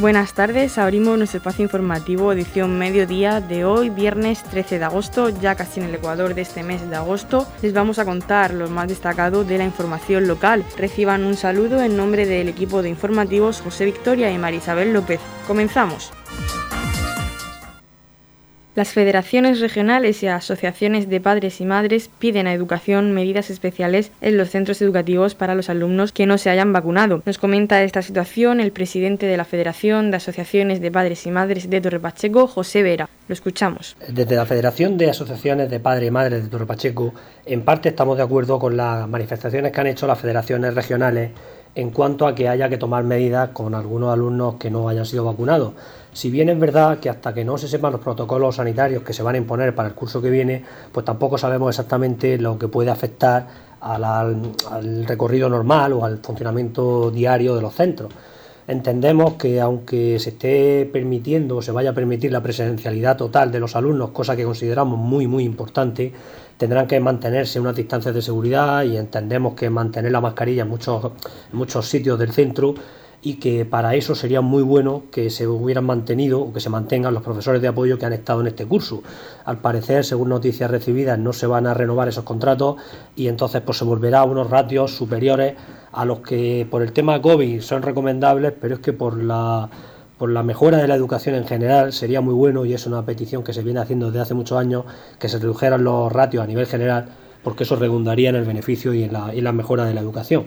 Buenas tardes, abrimos nuestro espacio informativo edición mediodía de hoy, viernes 13 de agosto, ya casi en el Ecuador de este mes de agosto. Les vamos a contar lo más destacado de la información local. Reciban un saludo en nombre del equipo de informativos José Victoria y Marisabel López. Comenzamos. Las federaciones regionales y asociaciones de padres y madres piden a Educación medidas especiales en los centros educativos para los alumnos que no se hayan vacunado. Nos comenta esta situación el presidente de la Federación de Asociaciones de Padres y Madres de Torre Pacheco, José Vera. Lo escuchamos. Desde la Federación de Asociaciones de Padres y Madres de Torre Pacheco, en parte estamos de acuerdo con las manifestaciones que han hecho las federaciones regionales en cuanto a que haya que tomar medidas con algunos alumnos que no hayan sido vacunados. Si bien es verdad que hasta que no se sepan los protocolos sanitarios que se van a imponer para el curso que viene, pues tampoco sabemos exactamente lo que puede afectar al, recorrido normal o al funcionamiento diario de los centros. Entendemos que aunque se esté permitiendo o se vaya a permitir la presencialidad total de los alumnos, cosa que consideramos muy muy importante, tendrán que mantenerse unas distancias de seguridad y entendemos que mantener la mascarilla en muchos, muchos sitios del centro y que para eso sería muy bueno que se hubieran mantenido o que se mantengan los profesores de apoyo que han estado en este curso. Al parecer, según noticias recibidas, no se van a renovar esos contratos y entonces pues se volverá a unos ratios superiores a los que por el tema COVID son recomendables, pero es que por la por la mejora de la educación en general sería muy bueno y es una petición que se viene haciendo desde hace muchos años que se redujeran los ratios a nivel general porque eso redundaría en el beneficio y en la, mejora de la educación.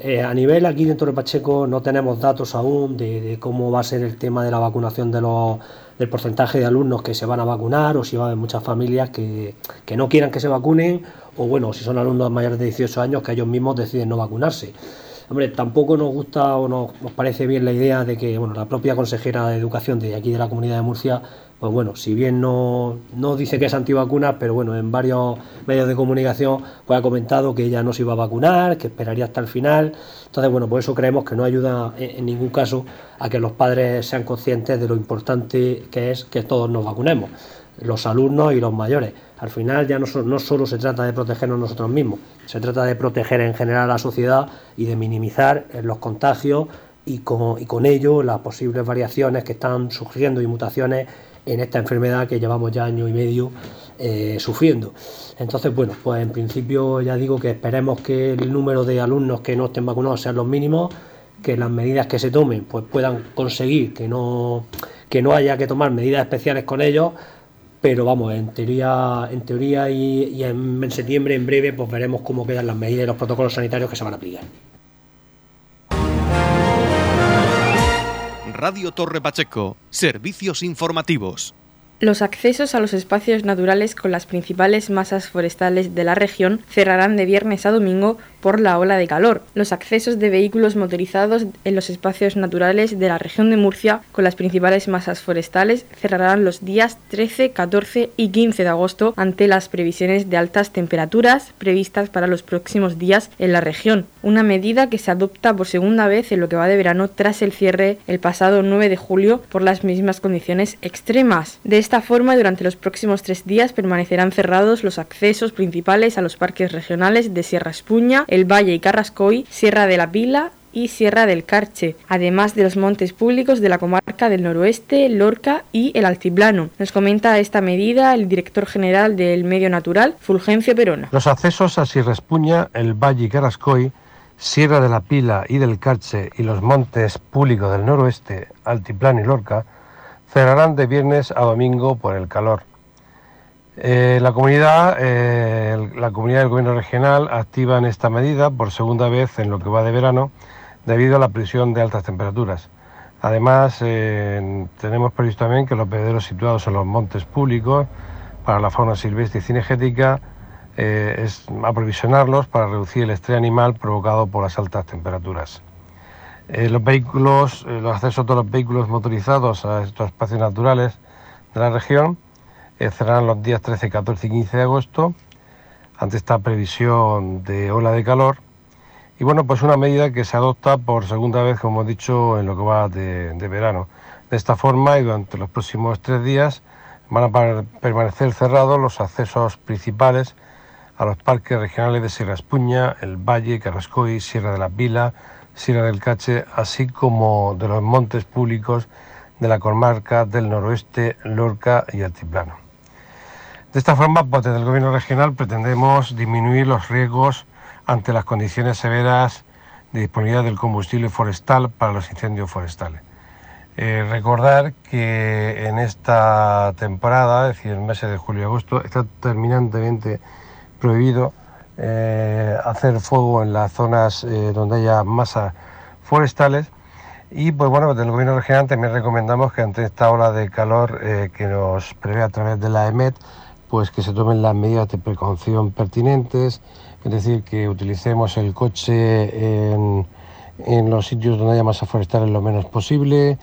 Eh, a nivel aquí dentro de Pacheco no tenemos datos aún de, cómo va a ser el tema de la vacunación de del porcentaje de alumnos que se van a vacunar o si va a haber muchas familias que, que no quieran que se vacunen o bueno, si son alumnos mayores de 18 años que ellos mismos deciden no vacunarse. Hombre, tampoco nos gusta o nos, parece bien la idea de que bueno, la propia consejera de Educación de aquí de la Comunidad de Murcia pues bueno, si bien no, dice que es antivacuna, pero bueno, en varios medios de comunicación pues ha comentado que ella no se iba a vacunar, que esperaría hasta el final. Entonces, bueno, por eso creemos que no ayuda en, ningún caso a que los padres sean conscientes de lo importante que es que todos nos vacunemos, los alumnos y los mayores. Al final ya no, solo se trata de protegernos nosotros mismos, se trata de proteger en general a la sociedad y de minimizar los contagios y con, y ello las posibles variaciones que están surgiendo y mutaciones en esta enfermedad que llevamos ya año y medio eh, sufriendo. Entonces, bueno, pues en principio ya digo que esperemos que el número de alumnos que no estén vacunados sean los mínimos, que las medidas que se tomen pues puedan conseguir que no, que no haya que tomar medidas especiales con ellos, pero vamos, en teoría, en teoría y, en septiembre, en breve, pues veremos cómo quedan las medidas y los protocolos sanitarios que se van a aplicar. Radio Torre Pacheco, servicios informativos. Los accesos a los espacios naturales con las principales masas forestales de la región cerrarán de viernes a domingo por la ola de calor. Los accesos de vehículos motorizados en los espacios naturales de la región de Murcia con las principales masas forestales cerrarán los días 13, 14 y 15 de agosto ante las previsiones de altas temperaturas previstas para los próximos días en la región. Una medida que se adopta por segunda vez en lo que va de verano tras el cierre el pasado 9 de julio por las mismas condiciones extremas. Esta forma, durante los próximos tres días permanecerán cerrados los accesos principales a los parques regionales de Sierra Espuña, El Valle y Carrascoy, Sierra de la Pila y Sierra del Carche, además de los montes públicos de la comarca del noroeste, Lorca y el Altiplano. Nos comenta esta medida el director general del Medio Natural, Fulgencio Perona. Los accesos a Sierra Espuña, el Valle y Carrascoy, Sierra de la Pila y del Carche y los montes públicos del noroeste, Altiplano y Lorca, cerrarán de viernes a domingo por el calor. Eh, la, comunidad, eh, la comunidad del gobierno regional activa en esta medida por segunda vez en lo que va de verano debido a la presión de altas temperaturas. Además, eh, tenemos previsto también que los bebederos situados en los montes públicos para la fauna silvestre y cinegética es aprovisionarlos para reducir el estrés animal provocado por las altas temperaturas. Eh, los vehículos, eh, los accesos de los vehículos motorizados a estos espacios naturales de la región eh, cerrarán los días 13, 14 y 15 de agosto ante esta previsión de ola de calor. Y bueno, pues una medida que se adopta por segunda vez, como he dicho, en lo que va de, verano. De esta forma y durante los próximos tres días van a permanecer cerrados los accesos principales a los parques regionales de Sierra Espuña, el Valle, Carrascoy, Sierra de la Vila, Sierra del Cache, así como de los montes públicos de la comarca del noroeste, Lorca y Altiplano. De esta forma, pues, desde el Gobierno regional pretendemos disminuir los riesgos ante las condiciones severas de disponibilidad del combustible forestal para los incendios forestales. Eh, recordar que en esta temporada, es decir, en meses de julio y agosto, está terminantemente prohibido eh, hacer fuego en las zonas eh, donde haya masas forestales. Y pues bueno, desde el gobierno regional también recomendamos que ante esta ola de calor eh, que nos prevé a través de la EMET, pues que se tomen las medidas de precaución pertinentes, es decir, que utilicemos el coche en, en los sitios donde haya masa forestal lo menos posible,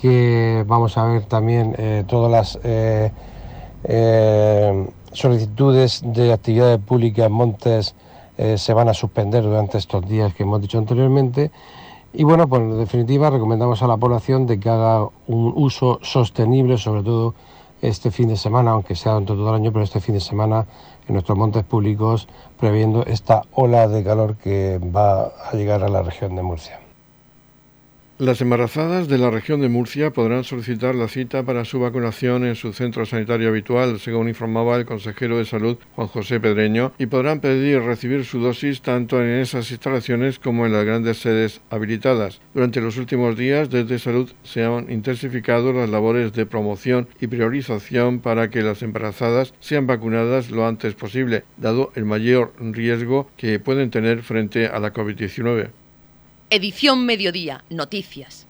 que vamos a ver también todas las solicitudes de actividades públicas en montes se van a suspender durante estos días que hemos dicho anteriormente y bueno, pues en definitiva recomendamos a la población de que haga un uso sostenible, sobre todo este fin de semana, aunque sea durante todo el año, pero este fin de semana en nuestros montes públicos, previendo esta ola de calor que va a llegar a la región de Murcia. Las embarazadas de la región de Murcia podrán solicitar la cita para su vacunación en su centro sanitario habitual, según informaba el consejero de Salud Juan José Pedreño, y podrán pedir recibir su dosis tanto en esas instalaciones como en las grandes sedes habilitadas. Durante los últimos días, desde Salud se han intensificado las labores de promoción y priorización para que las embarazadas sean vacunadas lo antes posible, dado el mayor riesgo que pueden tener frente a la COVID-19. Edición Mediodía, Noticias.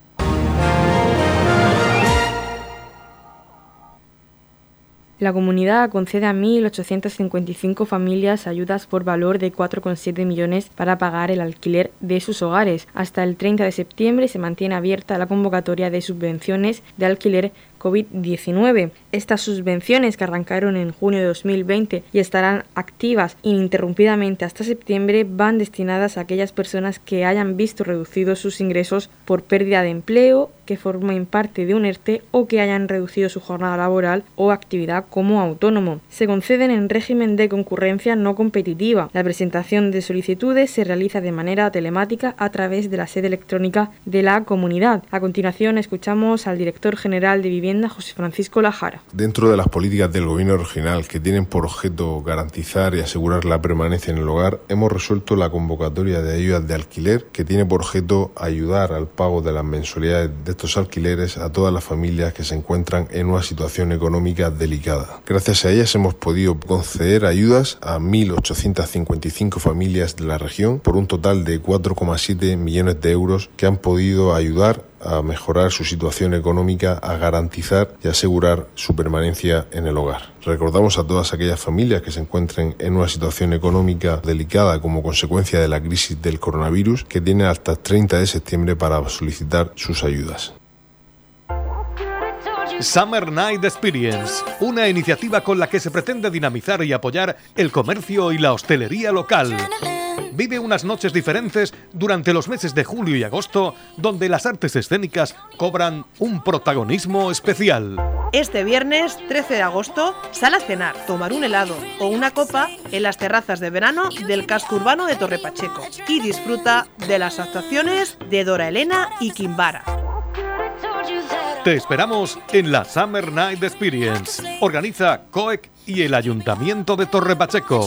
La comunidad concede a 1.855 familias ayudas por valor de 4,7 millones para pagar el alquiler de sus hogares. Hasta el 30 de septiembre se mantiene abierta la convocatoria de subvenciones de alquiler COVID-19. Estas subvenciones que arrancaron en junio de 2020 y estarán activas ininterrumpidamente hasta septiembre van destinadas a aquellas personas que hayan visto reducidos sus ingresos por pérdida de empleo, que formen parte de un ERTE o que hayan reducido su jornada laboral o actividad como autónomo. Se conceden en régimen de concurrencia no competitiva. La presentación de solicitudes se realiza de manera telemática a través de la sede electrónica de la comunidad. A continuación escuchamos al director general de Vivienda José Francisco Lajara. Dentro de las políticas del Gobierno regional que tienen por objeto garantizar y asegurar la permanencia en el hogar, hemos resuelto la convocatoria de ayudas de alquiler que tiene por objeto ayudar al pago de las mensualidades de estos alquileres a todas las familias que se encuentran en una situación económica delicada. Gracias a ellas hemos podido conceder ayudas a 1.855 familias de la región por un total de 4,7 millones de euros que han podido ayudar a mejorar su situación económica, a garantizar y asegurar su permanencia en el hogar. Recordamos a todas aquellas familias que se encuentren en una situación económica delicada como consecuencia de la crisis del coronavirus que tienen hasta el 30 de septiembre para solicitar sus ayudas. Summer Night Experience, una iniciativa con la que se pretende dinamizar y apoyar el comercio y la hostelería local. Vive unas noches diferentes durante los meses de julio y agosto, donde las artes escénicas cobran un protagonismo especial. Este viernes 13 de agosto, sal a cenar, tomar un helado o una copa en las terrazas de verano del casco urbano de Torre Pacheco y disfruta de las actuaciones de Dora Elena y Kimbara. Te esperamos en la Summer Night Experience. Organiza COEC y el Ayuntamiento de Torre Pacheco.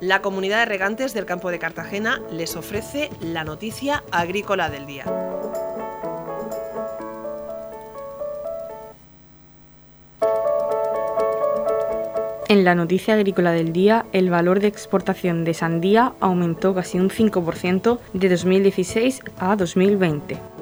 La comunidad de regantes del campo de Cartagena les ofrece la noticia agrícola del día. En la noticia agrícola del día, el valor de exportación de sandía aumentó casi un 5% de 2016 a 2020.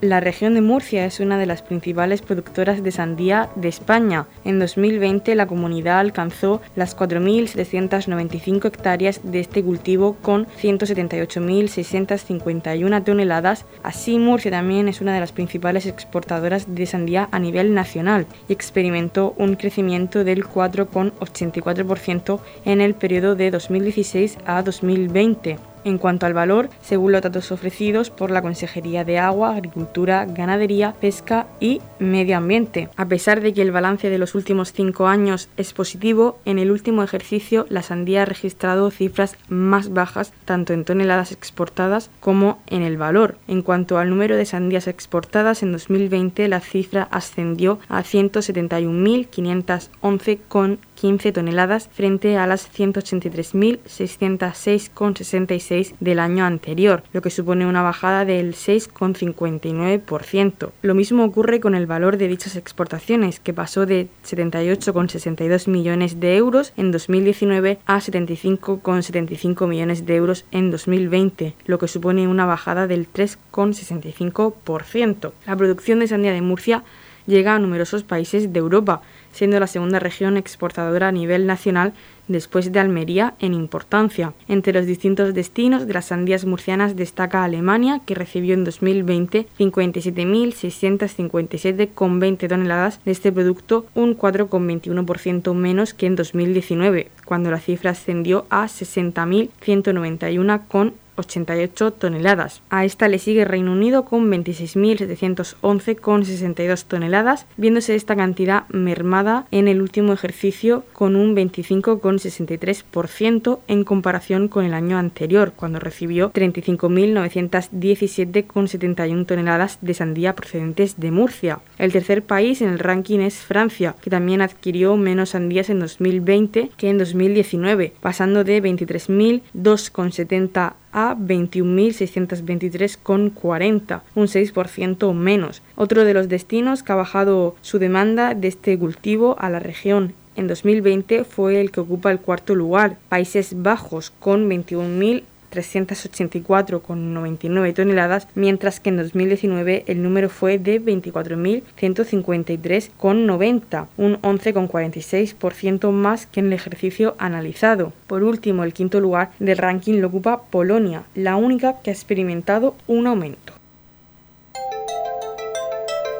La región de Murcia es una de las principales productoras de sandía de España. En 2020 la comunidad alcanzó las 4.795 hectáreas de este cultivo con 178.651 toneladas. Así, Murcia también es una de las principales exportadoras de sandía a nivel nacional y experimentó un crecimiento del 4,84% en el periodo de 2016 a 2020. En cuanto al valor, según los datos ofrecidos por la Consejería de Agua, Agricultura, Ganadería, Pesca y Medio Ambiente. A pesar de que el balance de los últimos cinco años es positivo, en el último ejercicio la sandía ha registrado cifras más bajas tanto en toneladas exportadas como en el valor. En cuanto al número de sandías exportadas, en 2020 la cifra ascendió a 171.511 con 15 toneladas frente a las 183.606,66 del año anterior, lo que supone una bajada del 6,59%. Lo mismo ocurre con el valor de dichas exportaciones, que pasó de 78,62 millones de euros en 2019 a 75,75 millones de euros en 2020, lo que supone una bajada del 3,65%. La producción de sandía de Murcia llega a numerosos países de Europa, siendo la segunda región exportadora a nivel nacional después de Almería en importancia. Entre los distintos destinos de las sandías murcianas destaca Alemania, que recibió en 2020 57.657,20 toneladas de este producto, un 4,21% menos que en 2019, cuando la cifra ascendió a 60.191,80 88 toneladas. A esta le sigue Reino Unido con 26.711,62 toneladas, viéndose esta cantidad mermada en el último ejercicio con un 25,63% en comparación con el año anterior, cuando recibió 35.917,71 toneladas de sandía procedentes de Murcia. El tercer país en el ranking es Francia, que también adquirió menos sandías en 2020 que en 2019, pasando de 23.002,70 a 21.623,40, un 6% menos. Otro de los destinos que ha bajado su demanda de este cultivo a la región en 2020 fue el que ocupa el cuarto lugar, Países Bajos, con 21.000 384,99 toneladas, mientras que en 2019 el número fue de 24.153,90, un 11,46% más que en el ejercicio analizado. Por último, el quinto lugar del ranking lo ocupa Polonia, la única que ha experimentado un aumento.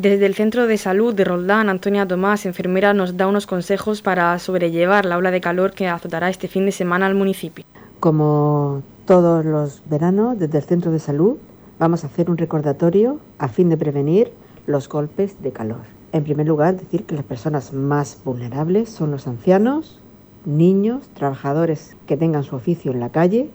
Desde el Centro de Salud de Roldán, Antonia Tomás, enfermera, nos da unos consejos para sobrellevar la ola de calor que azotará este fin de semana al municipio. Como todos los veranos, desde el Centro de Salud vamos a hacer un recordatorio a fin de prevenir los golpes de calor. En primer lugar, decir que las personas más vulnerables son los ancianos, niños, trabajadores que tengan su oficio en la calle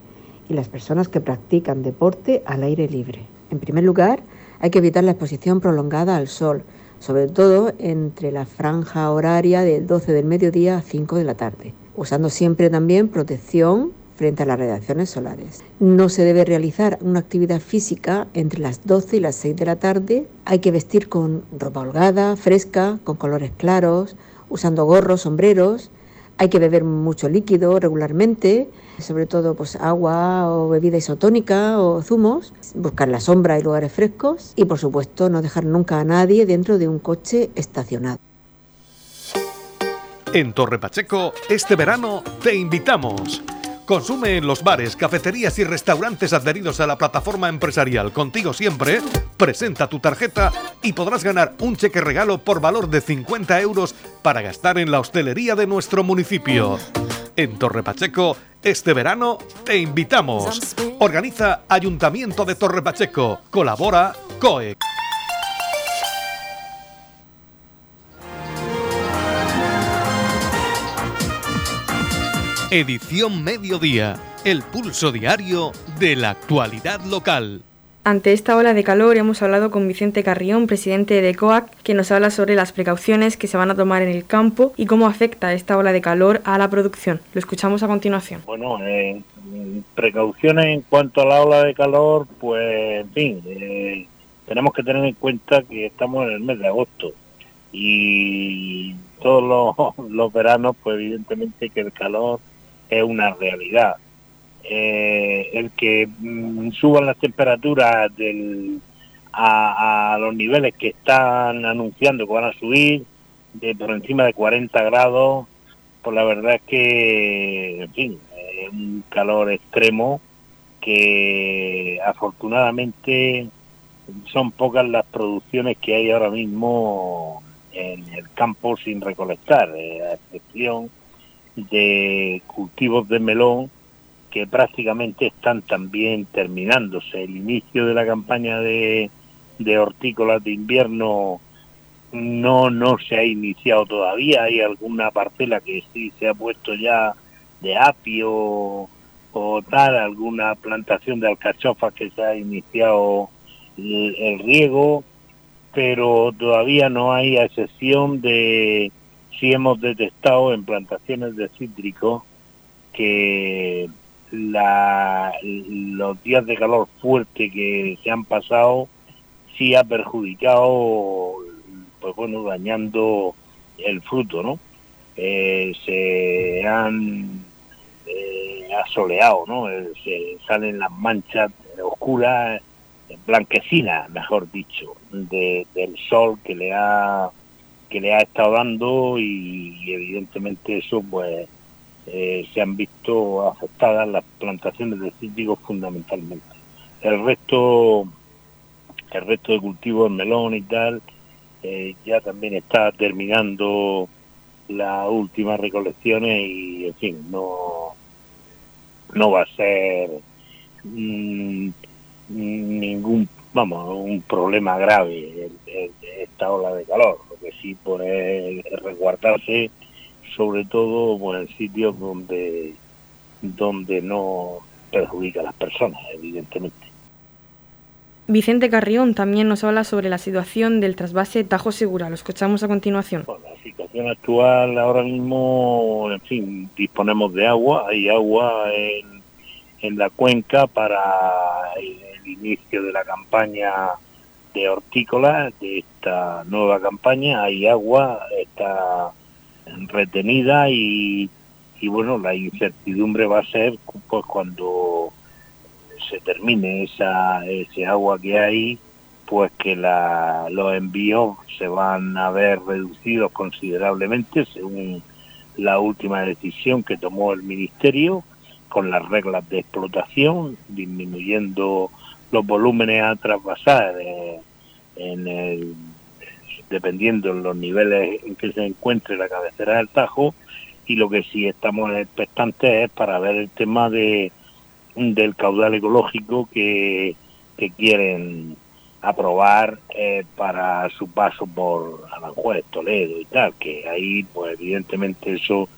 y las personas que practican deporte al aire libre. En primer lugar, hay que evitar la exposición prolongada al sol, sobre todo entre la franja horaria del 12 del mediodía a 5 de la tarde, usando siempre también protección frente a las radiaciones solares. No se debe realizar una actividad física entre las 12 y las 6 de la tarde. Hay que vestir con ropa holgada, fresca, con colores claros, usando gorros, sombreros hay que beber mucho líquido regularmente, sobre todo pues agua o bebida isotónica o zumos, buscar la sombra y lugares frescos y por supuesto no dejar nunca a nadie dentro de un coche estacionado. En Torre Pacheco, este verano te invitamos. Consume en los bares, cafeterías y restaurantes adheridos a la plataforma empresarial Contigo Siempre, presenta tu tarjeta y podrás ganar un cheque regalo por valor de 50 euros para gastar en la hostelería de nuestro municipio. En Torre Pacheco, este verano te invitamos. Organiza Ayuntamiento de Torre Pacheco. Colabora COE. Edición Mediodía, el pulso diario de la actualidad local. Ante esta ola de calor hemos hablado con Vicente Carrión, presidente de COAC, que nos habla sobre las precauciones que se van a tomar en el campo y cómo afecta esta ola de calor a la producción. Lo escuchamos a continuación. Bueno, eh, precauciones en cuanto a la ola de calor, pues en fin, eh, tenemos que tener en cuenta que estamos en el mes de agosto y todos los, los veranos, pues evidentemente que el calor es una realidad. Eh, el que mm, suban las temperaturas a, los niveles que están anunciando que van a subir, de por encima de 40 grados, pues la verdad es que, es un calor extremo que afortunadamente son pocas las producciones que hay ahora mismo en el campo sin recolectar, eh, a excepción de cultivos de melón que prácticamente están también terminándose. El inicio de la campaña de, de hortícolas de invierno no, no se ha iniciado todavía. Hay alguna parcela que sí se ha puesto ya de apio o tal, alguna plantación de alcachofas que se ha iniciado el, riego, pero todavía no hay, a excepción de si hemos detectado en plantaciones de cítricos que los días de calor fuerte que se han pasado sí ha perjudicado, pues bueno, dañando el fruto, ¿no? Eh, se han eh, asoleado, ¿no? Eh, se salen las manchas oscuras, blanquecinas, mejor dicho, de, del sol que le ha que le ha estado dando y evidentemente eso pues eh, se han visto afectadas las plantaciones de cítricos fundamentalmente. El resto, el resto de cultivos, melón y tal, eh, ya también está terminando las últimas recolecciones y, en fin, no, no va a ser mm, ningún, vamos, un problema grave esta ola de calor. Que sí puede resguardarse sobre todo pues, en sitios donde, donde no perjudica a las personas, evidentemente. Vicente Carrión también nos habla sobre la situación del trasvase Tajo Segura. Lo escuchamos a continuación. la situación actual ahora mismo, en fin, disponemos de agua. Hay agua en, en la cuenca para el, el inicio de la campaña de hortícola, de esta nueva campaña. Hay agua, está retenida y, y bueno, la incertidumbre va a ser pues cuando se termine esa, ese agua que hay, pues que la, los envíos se van a ver reducidos considerablemente según la última decisión que tomó el Ministerio con las reglas de explotación, disminuyendo los volúmenes a traspasar eh, en el dependiendo de los niveles en que se encuentre la cabecera del Tajo y lo que sí estamos expectantes es para ver el tema de del caudal ecológico que, que quieren aprobar eh, para su paso por Aranjuez, Toledo y tal, que ahí pues evidentemente eso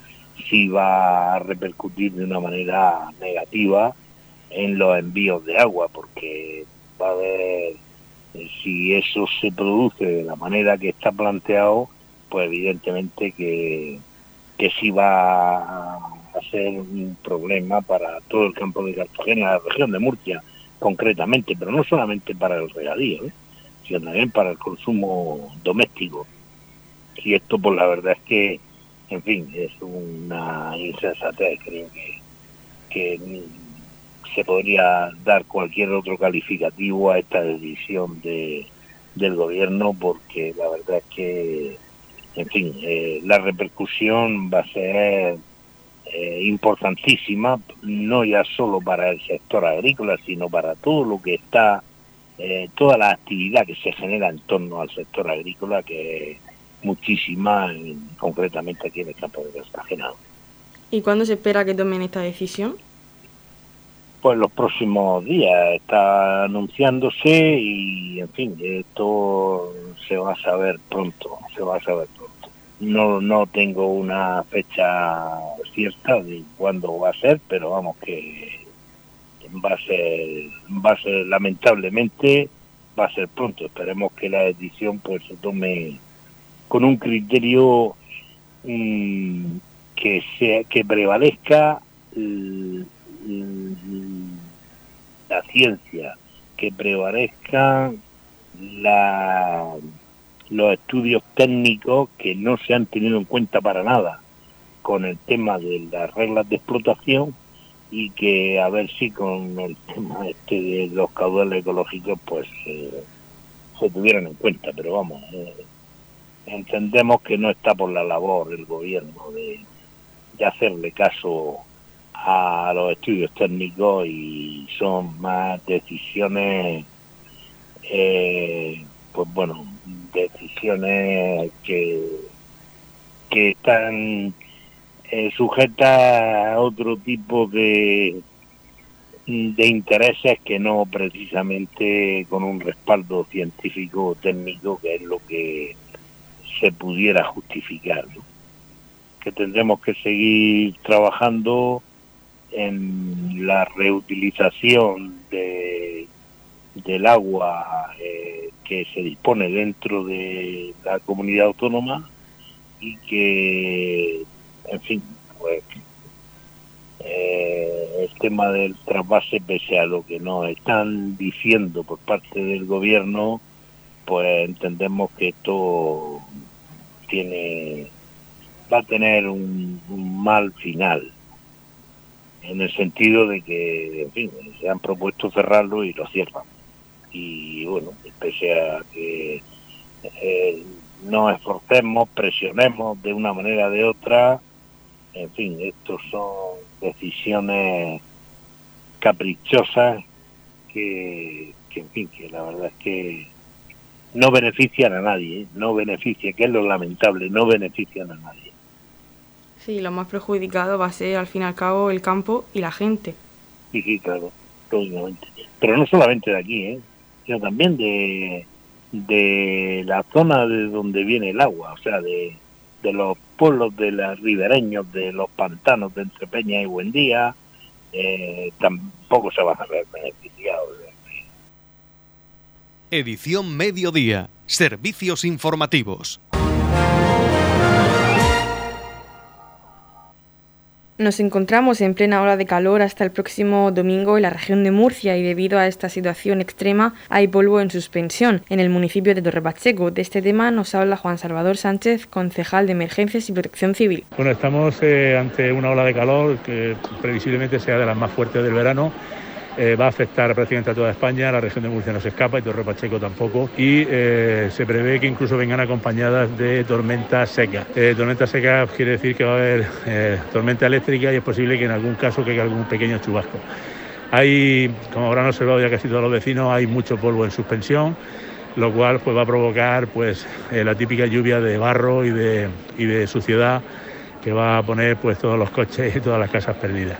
sí va a repercutir de una manera negativa en los envíos de agua, porque va a haber si eso se produce de la manera que está planteado, pues evidentemente que, que sí va a ser un problema para todo el campo de Cartagena, la región de Murcia concretamente, pero no solamente para el regadío, ¿eh? sino también para el consumo doméstico. Y esto, pues la verdad es que, en fin, es una insensatez, creo que, que se podría dar cualquier otro calificativo a esta decisión de, del gobierno porque la verdad es que, en fin, eh, la repercusión va a ser eh, importantísima, no ya solo para el sector agrícola, sino para todo lo que está, eh, toda la actividad que se genera en torno al sector agrícola, que es muchísima, concretamente aquí en el campo de Cartagena. ¿Y cuándo se espera que tomen esta decisión? Pues los próximos días está anunciándose y en fin esto se va a saber pronto se va a saber pronto no no tengo una fecha cierta de cuándo va a ser pero vamos que, va a ser, va a ser lamentablemente, va a ser pronto. Esperemos que la decisión pues se tome con un criterio mm, que sea que prevalezca la ciencia, que prevalezca la, los estudios técnicos que no se han tenido en cuenta para nada con el tema de las reglas de explotación y que a ver si con el tema este de los caudales ecológicos pues eh, se tuvieran en cuenta, pero vamos, eh, entendemos que no está por la labor el gobierno de, hacerle caso a los estudios técnicos y son más decisiones, eh, pues bueno, decisiones que, que están eh, sujeta a otro tipo de, de intereses que no precisamente con un respaldo científico o técnico, que es lo que se pudiera justificar. Que tendremos que seguir trabajando en la reutilización de, del agua eh, que se dispone dentro de la comunidad autónoma y que en fin, pues eh, el tema del trasvase, pese a lo que nos están diciendo por parte del gobierno, pues entendemos que esto tiene va a tener un, mal final en el sentido de que en fin se han propuesto cerrarlo y lo cierran y bueno pese a que eh, nos esforcemos presionemos de una manera o de otra en fin, estos son decisiones caprichosas que, en fin, que la verdad es que no benefician a nadie, ¿eh? no beneficia, que es lo lamentable, no benefician a nadie. Sí, lo más perjudicado va a ser al fin y al cabo el campo y la gente. Sí, sí, claro, lógicamente. Pero no solamente de aquí, ¿eh? sino también de, de la zona de donde viene el agua, o sea, de, de los pueblos de los ribereños, de los pantanos de Entrepeña y Buendía, eh, tampoco se van a ver beneficiados. Edición Mediodía. Servicios informativos. Nos encontramos en plena hora de calor hasta el próximo domingo en la región de Murcia y debido a esta situación extrema hay polvo en suspensión en el municipio de Torrepacheco. De este tema nos habla Juan Salvador Sánchez, concejal de Emergencias y Protección Civil. Bueno, estamos eh, ante una ola de calor que previsiblemente sea de las más fuertes del verano eh, va a afectar prácticamente a toda España, la región de Murcia no se escapa y Torre Pacheco tampoco y eh, se prevé que incluso vengan acompañadas de tormentas secas. Eh, tormenta seca quiere decir que va a haber tormenta eléctrica y es posible que en algún caso caiga algún pequeño chubasco. Hay, como habrán observado ya casi todos los vecinos, hay mucho polvo en suspensión, lo cual pues, va a provocar pues, la típica lluvia de barro y de, y de suciedad que va a poner pues, todos los coches y todas las casas perdidas.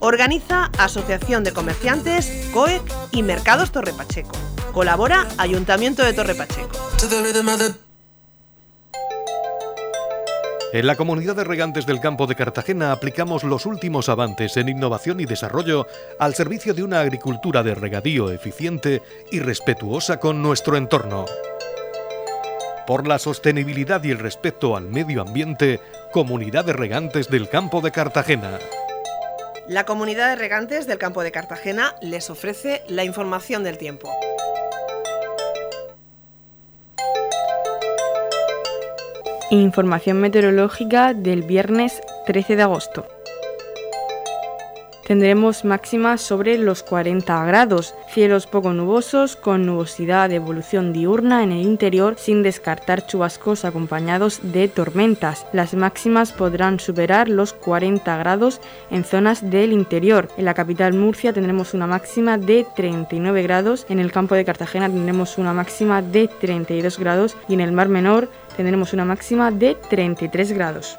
Organiza Asociación de Comerciantes, COEC y Mercados Torre Pacheco. Colabora Ayuntamiento de Torre Pacheco. En la comunidad de regantes del campo de Cartagena aplicamos los últimos avances en innovación y desarrollo al servicio de una agricultura de regadío eficiente y respetuosa con nuestro entorno. Por la sostenibilidad y el respeto al medio ambiente, Comunidad de Regantes del Campo de Cartagena. La comunidad de regantes del campo de Cartagena les ofrece la información del tiempo. Información meteorológica del viernes 13 de agosto. Tendremos máximas sobre los 40 grados, cielos poco nubosos con nubosidad de evolución diurna en el interior sin descartar chubascos acompañados de tormentas. Las máximas podrán superar los 40 grados en zonas del interior. En la capital Murcia tendremos una máxima de 39 grados, en el campo de Cartagena tendremos una máxima de 32 grados y en el Mar Menor tendremos una máxima de 33 grados.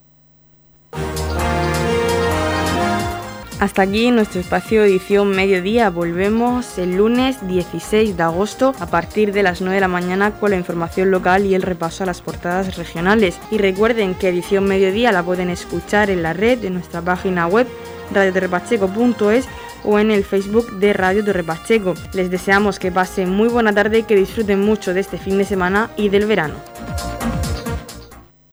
Hasta aquí nuestro espacio edición mediodía. Volvemos el lunes 16 de agosto a partir de las 9 de la mañana con la información local y el repaso a las portadas regionales. Y recuerden que edición mediodía la pueden escuchar en la red de nuestra página web radioterrepacheco.es o en el Facebook de Radio Torre Pacheco. Les deseamos que pasen muy buena tarde y que disfruten mucho de este fin de semana y del verano.